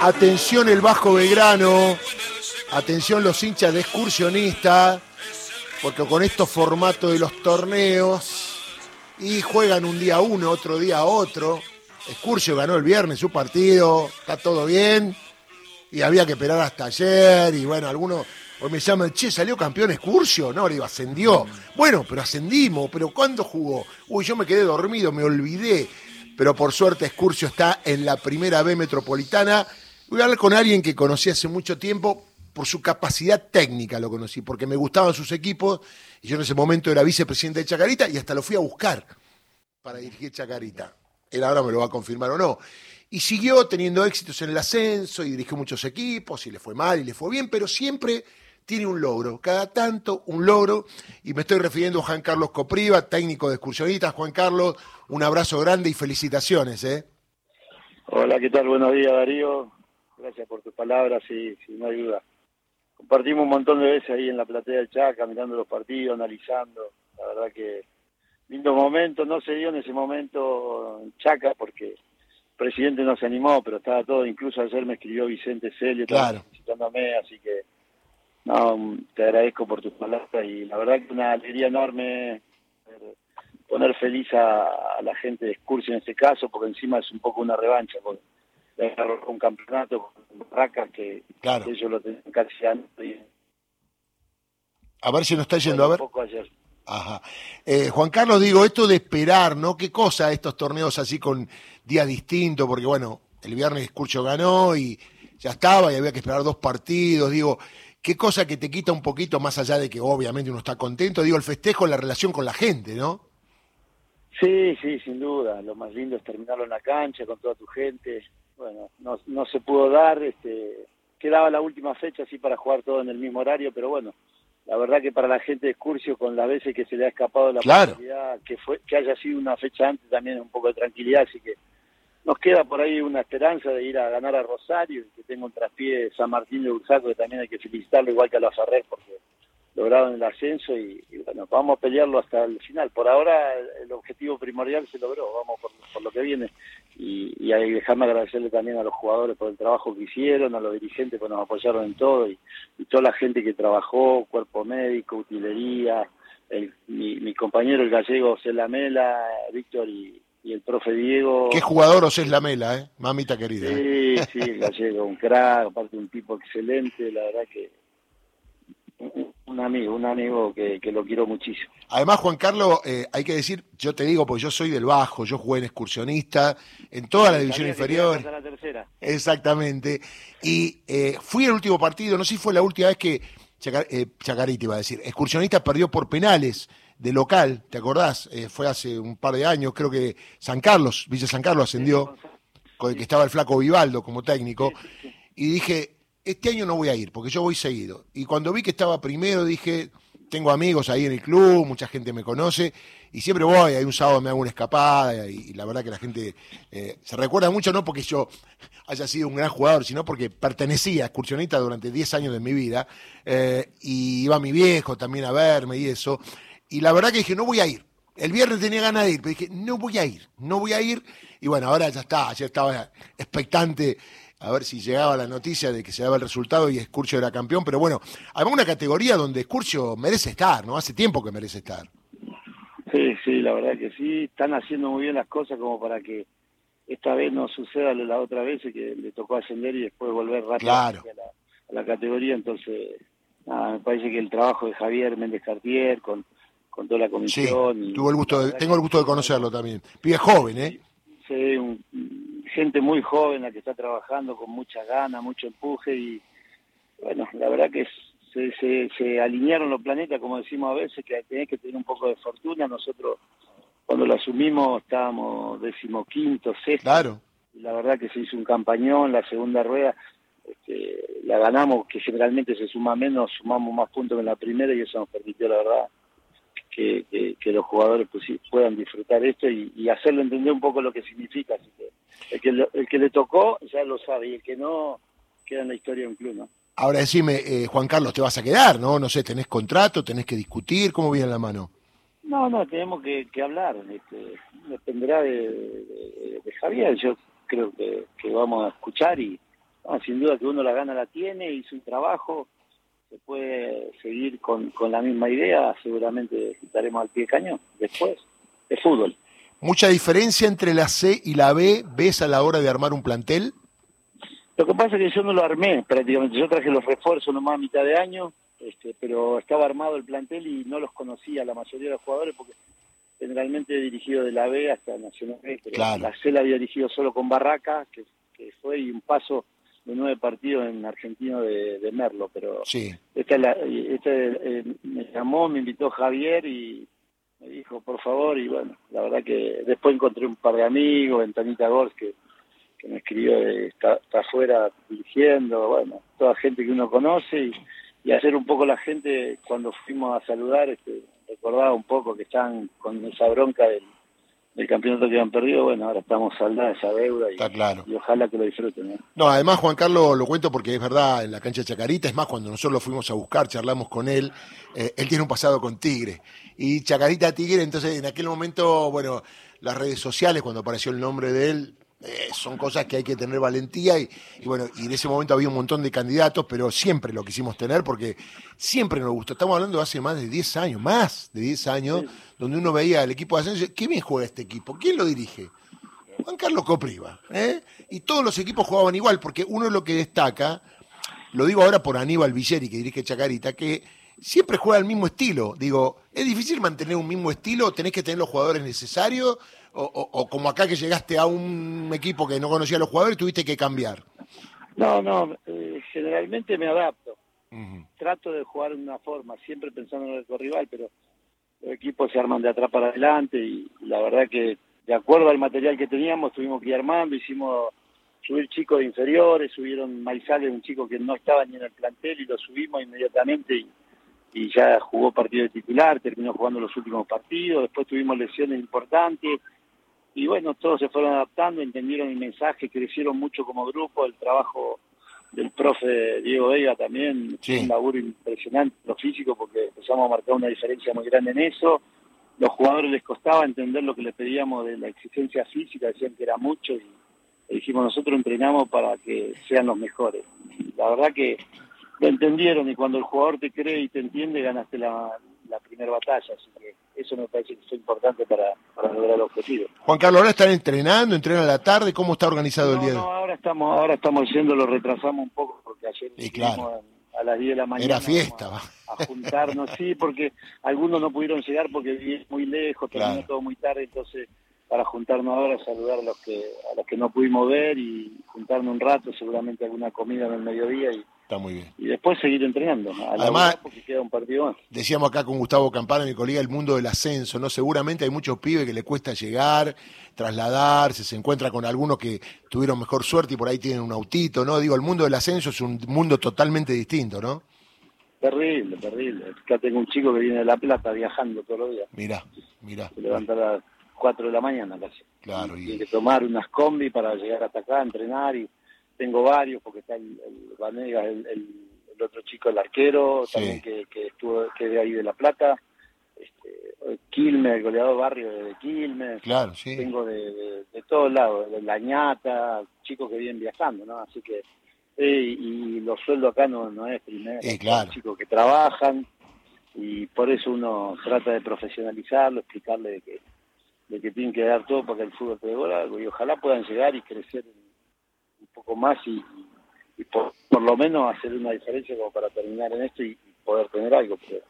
Atención el Bajo Belgrano, atención los hinchas de excursionista, porque con estos formatos de los torneos y juegan un día uno, otro día otro. Excursio ganó el viernes su partido, está todo bien y había que esperar hasta ayer y bueno, algunos hoy me llaman, che, ¿salió campeón Excursio? No, le digo, ascendió. Bueno, pero ascendimos, pero ¿cuándo jugó? Uy, yo me quedé dormido, me olvidé. Pero por suerte Excursio está en la primera B metropolitana. Voy a hablar con alguien que conocí hace mucho tiempo, por su capacidad técnica lo conocí, porque me gustaban sus equipos, y yo en ese momento era vicepresidente de Chacarita y hasta lo fui a buscar para dirigir Chacarita. Él ahora me lo va a confirmar o no. Y siguió teniendo éxitos en el ascenso y dirigió muchos equipos y le fue mal y le fue bien, pero siempre tiene un logro, cada tanto un logro, y me estoy refiriendo a Juan Carlos Copriva, técnico de excursionistas. Juan Carlos, un abrazo grande y felicitaciones. ¿eh? Hola, ¿qué tal? Buenos días, Darío. Gracias por tus palabras y sin ayuda. Compartimos un montón de veces ahí en la platea del Chaca, mirando los partidos, analizando. La verdad que lindo momento, no se dio en ese momento en Chaca porque el presidente no se animó, pero estaba todo, incluso ayer me escribió Vicente Celio, claro. felicitándome, así que no, te agradezco por tus palabras y la verdad que una alegría enorme poner feliz a, la gente de Excursio en este caso, porque encima es un poco una revancha, porque un campeonato con Barracas que, ellos lo tenían casi antes. A ver si nos está yendo, a ver. Ajá. Eh, Juan Carlos, digo, esto de esperar, ¿no? ¿Qué cosa estos torneos así con días distintos? Porque bueno, el viernes Escurcho ganó y ya estaba y había que esperar dos partidos, digo, qué cosa que te quita un poquito más allá de que obviamente uno está contento, digo, el festejo la relación con la gente, ¿no? Sí, sí, sin duda. Lo más lindo es terminarlo en la cancha con toda tu gente. Bueno, no, no se pudo dar, este, quedaba la última fecha así para jugar todo en el mismo horario, pero bueno, la verdad que para la gente de Excursio, con las veces que se le ha escapado la posibilidad, que, fue, que haya sido una fecha antes también un poco de tranquilidad, así que nos queda por ahí una esperanza de ir a ganar a Rosario y que tenga un traspié San Martín de Bursaco, que también hay que felicitarlo igual que a la Ferrer porque lograron el ascenso y, bueno, vamos a pelearlo hasta el final. Por ahora el, objetivo primordial se logró, vamos por, lo que viene. Y, y hay dejarme agradecerle también a los jugadores por el trabajo que hicieron, a los dirigentes que nos apoyaron en todo y, toda la gente que trabajó, cuerpo médico, utilería, mi, mi compañero el gallego Celamela, Víctor y, y el profe Diego. Qué jugador os es la mela, ¿eh? Mamita querida. Sí, sí, Gallego, un crack, aparte un tipo excelente, la verdad que un amigo, un amigo que, lo quiero muchísimo. Además, Juan Carlos, eh, hay que decir, yo te digo, porque yo soy del Bajo, yo jugué en excursionista, en toda la división inferior. La tercera. Exactamente. Y eh, fui al último partido, no sé si fue la última vez que eh, Chacarita iba a decir, excursionista perdió por penales de local, ¿te acordás? Eh, fue hace un par de años, creo que San Carlos, Villa San Carlos ascendió, con el que estaba el flaco Vivaldo como técnico, y dije, este año no voy a ir, porque yo voy seguido. Y cuando vi que estaba primero, dije, tengo amigos ahí en el club, mucha gente me conoce, y siempre voy, hay un sábado me hago una escapada, y, la verdad que la gente eh, se recuerda mucho, no porque yo haya sido un gran jugador, sino porque pertenecía a excursionista durante 10 años de mi vida, eh, y iba mi viejo también a verme y eso, y la verdad que dije, no voy a ir. El viernes tenía ganas de ir, pero dije, no voy a ir, no voy a ir. Y bueno, ahora ya está, ya estaba expectante a ver si llegaba la noticia de que se daba el resultado y Escurcio era campeón. Pero bueno, hay una categoría donde Escurcio merece estar, ¿no? Hace tiempo que merece estar. Sí, sí, la verdad que sí. Están haciendo muy bien las cosas como para que esta vez no suceda lo la otra vez que le tocó ascender y después volver rápido a, la, categoría. Entonces, me parece que el trabajo de Javier Méndez Cartier con con toda la comisión. Sí, tuvo el gusto tengo el gusto de conocerlo también. Pibe joven, ¿eh? Sí, gente muy joven la que está trabajando con mucha gana, mucho empuje y bueno, la verdad que se, se, se alinearon los planetas, como decimos a veces, que tenés que tener un poco de fortuna. Nosotros cuando lo asumimos estábamos decimoquinto, sexto. Claro. Y la verdad que se hizo un campañón, la segunda rueda este, la ganamos, que generalmente se suma menos, sumamos más puntos que en la primera y eso nos permitió, la verdad, que, los jugadores pues, puedan disfrutar esto y, hacerlo entender un poco lo que significa. Así que el, que el que le tocó ya lo sabe y el que no queda en la historia de un club. ¿no? Ahora decime, eh, Juan Carlos, te vas a quedar, ¿no? No sé, tenés contrato, tenés que discutir, ¿cómo viene la mano? No, no, tenemos que, hablar, este, dependerá de, Javier, yo creo que, vamos a escuchar y sin duda que uno la gana la tiene, hizo un trabajo, se puede seguir con, con la misma idea, seguramente estaremos al pie de cañón después, de fútbol. ¿Mucha diferencia entre la C y la B ves a la hora de armar un plantel? Lo que pasa es que yo no lo armé prácticamente, yo traje los refuerzos nomás a mitad de año, este, pero estaba armado el plantel y no los conocía la mayoría de los jugadores porque generalmente he dirigido de la B hasta Nacional B, pero la C la había dirigido solo con Barraca, que, que fue y un paso de nueve partidos en argentino de, Merlo, pero sí. esta, este, me llamó, me invitó Javier y me dijo, por favor, y bueno, la verdad que después encontré un par de amigos, Ventanita Gors, que, que me escribió, está, está afuera dirigiendo, bueno, toda gente que uno conoce y, y hacer un poco la gente, cuando fuimos a saludar, este, recordaba un poco que están con esa bronca del, campeonato que han perdido, bueno, ahora estamos saldando esa deuda y, claro. y ojalá que lo disfruten. ¿eh? No, además Juan Carlos lo cuento porque es verdad, en la cancha de Chacarita, es más, cuando nosotros lo fuimos a buscar, charlamos con él, eh, él tiene un pasado con Tigre, y Chacarita Tigre, entonces en aquel momento, bueno, las redes sociales, cuando apareció el nombre de él, eh, son cosas que hay que tener valentía y, bueno, y en ese momento había un montón de candidatos, pero siempre lo quisimos tener porque siempre nos gustó. Estamos hablando de hace más de 10 años, más de 10 años, donde uno veía al equipo de ascenso, ¿qué bien juega este equipo? ¿Quién lo dirige? Juan Carlos Copriva. ¿eh? Y todos los equipos jugaban igual, porque uno es lo que destaca, lo digo ahora por Aníbal Villeri, que dirige Chacarita, que siempre juega el mismo estilo. Digo, es difícil mantener un mismo estilo, tenés que tener los jugadores necesarios o, como acá que llegaste a un equipo que no conocía a los jugadores y tuviste que cambiar? No, no, eh, generalmente me adapto. Trato de jugar de una forma, siempre pensando en el rival, pero los equipos se arman de atrás para adelante y la verdad que de acuerdo al material que teníamos tuvimos que ir armando, hicimos subir chicos de inferiores, subieron Maizales, un chico que no estaba ni en el plantel y lo subimos inmediatamente y, y ya jugó partido de titular, terminó jugando los últimos partidos, después tuvimos lesiones importantes, y bueno, todos se fueron adaptando, entendieron el mensaje, crecieron mucho como grupo, el trabajo del profe Diego Vega también, un laburo impresionante, lo físico, porque empezamos a marcar una diferencia muy grande en eso. Los jugadores les costaba entender lo que les pedíamos de la exigencia física, decían que era mucho y dijimos nosotros entrenamos para que sean los mejores. la verdad que lo entendieron y cuando el jugador te cree y te entiende, ganaste la, la primera batalla. Así que eso me parece que es importante para, para lograr el objetivo. Juan Carlos, ¿ahora están entrenando? ¿Entrenan a la tarde? ¿Cómo está organizado el día? No, ahora estamos, ahora estamos yendo, lo retrasamos un poco porque ayer a, las 10 de la mañana. Era fiesta. A, juntarnos, sí, porque algunos no pudieron llegar porque vivían muy lejos, terminó todo muy tarde, entonces para juntarnos ahora, saludar a los que a los que no pudimos ver y juntarnos un rato, seguramente alguna comida en el mediodía y Está muy bien. Y después seguir entrenando. Además, porque queda un partido más. Decíamos acá con Gustavo Campana, mi colega, el mundo del ascenso, ¿no? Seguramente hay muchos pibes que le cuesta llegar, trasladarse, se encuentra con algunos que tuvieron mejor suerte y por ahí tienen un autito, ¿no? Digo, el mundo del ascenso es un mundo totalmente distinto, ¿no? Terrible, terrible. Acá tengo un chico que viene de La Plata viajando todos los días. Mira, mira. Se levanta a las 4 de la mañana casi. Claro. Y... Tiene que tomar unas combi para llegar hasta acá, entrenar y tengo varios, porque está el, el el, el, otro chico, el arquero, también que, que estuvo, que de ahí de La Plata, este, Quilmes, el goleador barrio de Quilmes, claro, sí. tengo de, de, todos lados, de La ñata, chicos que vienen viajando, ¿no? Así que, eh, y los sueldos acá no, no es primero, eh, claro. chicos que trabajan, y por eso uno trata de profesionalizarlo, explicarle de que, de que tienen que dar todo para que el fútbol te algo, y ojalá puedan llegar y crecer en poco más y, por, lo menos hacer una diferencia como para terminar en esto y, poder tener algo. Pero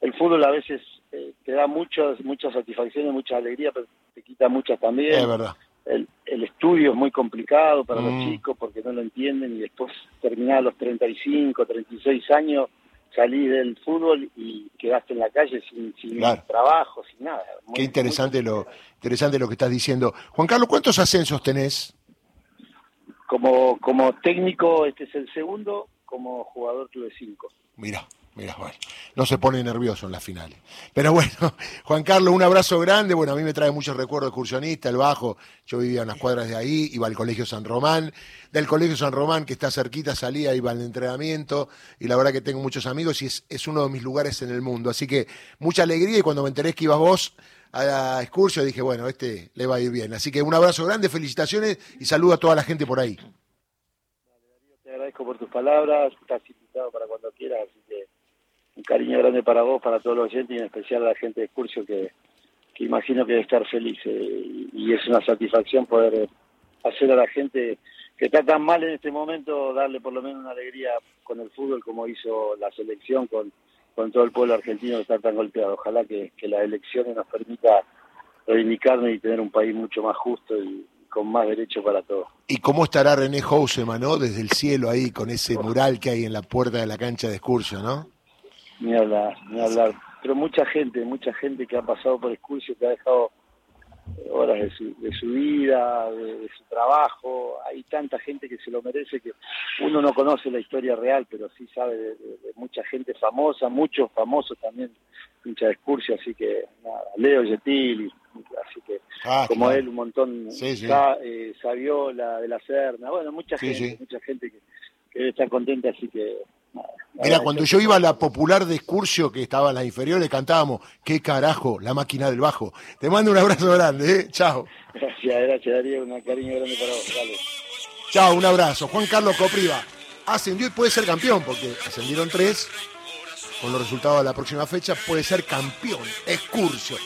el fútbol a veces eh, te da muchas, muchas satisfacciones, mucha alegría, pero te quita muchas también. Es verdad. El, el estudio es muy complicado para los Mm. chicos porque no lo entienden y después terminar a los 35, 36 años, salí del fútbol y quedaste en la calle sin, sin Claro. trabajo, sin nada. Muy- Qué interesante muy lo, interesante lo que estás diciendo. Juan Carlos, ¿cuántos ascensos tenés? Como, como técnico, este es el segundo, como jugador tuve cinco. Mira, mira, bueno, no se pone nervioso en las finales. Pero bueno, Juan Carlos, un abrazo grande. Bueno, a mí me trae muchos recuerdos excursionista, el Bajo. Yo vivía en las cuadras de ahí, iba al Colegio San Román. Del Colegio San Román, que está cerquita, salía, iba al entrenamiento. Y la verdad que tengo muchos amigos y es, es uno de mis lugares en el mundo. Así que mucha alegría y cuando me enteré que ibas vos a excursión dije, bueno, este le va a ir bien. Así que un abrazo grande, felicitaciones y saludo a toda la gente por ahí. agradezco por tus palabras, estás invitado para cuando quieras, así que un cariño grande para vos, para todos los oyentes y en especial a la gente de Excursio que, que imagino que debe estar feliz eh, y es una satisfacción poder hacer a la gente que está tan mal en este momento, darle por lo menos una alegría con el fútbol como hizo la selección con, con todo el pueblo argentino que está tan golpeado. Ojalá que, que las elecciones nos permita reivindicarnos y tener un país mucho más justo y con más derecho para todos. ¿Y cómo estará René Houseman, no? Desde el cielo ahí, con ese mural que hay en la puerta de la cancha de Excursio, ¿no? Ni hablar, ni hablar. Pero mucha gente, mucha gente que ha pasado por Excursio, que ha dejado horas de su, de su vida, de, su trabajo. Hay tanta gente que se lo merece que uno no conoce la historia real, pero sí sabe de, mucha gente famosa, muchos famosos también, pincha de Excursio, así que nada, Leo Getili, así que ah, como él un montón, sí, eh, Saviola, de la Serna, bueno, mucha gente, mucha gente que, que está contenta, así que Mira, cuando yo iba a la popular de Excursio, que estaba en las inferiores, cantábamos, qué carajo, la máquina del bajo. Te mando un abrazo grande, ¿eh? Chao. Gracias, gracias, Darío, un cariño grande para vos, dale. Chao, un abrazo. Juan Carlos Copriva ascendió y puede ser campeón, porque ascendieron tres. Con los resultados de la próxima fecha, puede ser campeón. Excursio.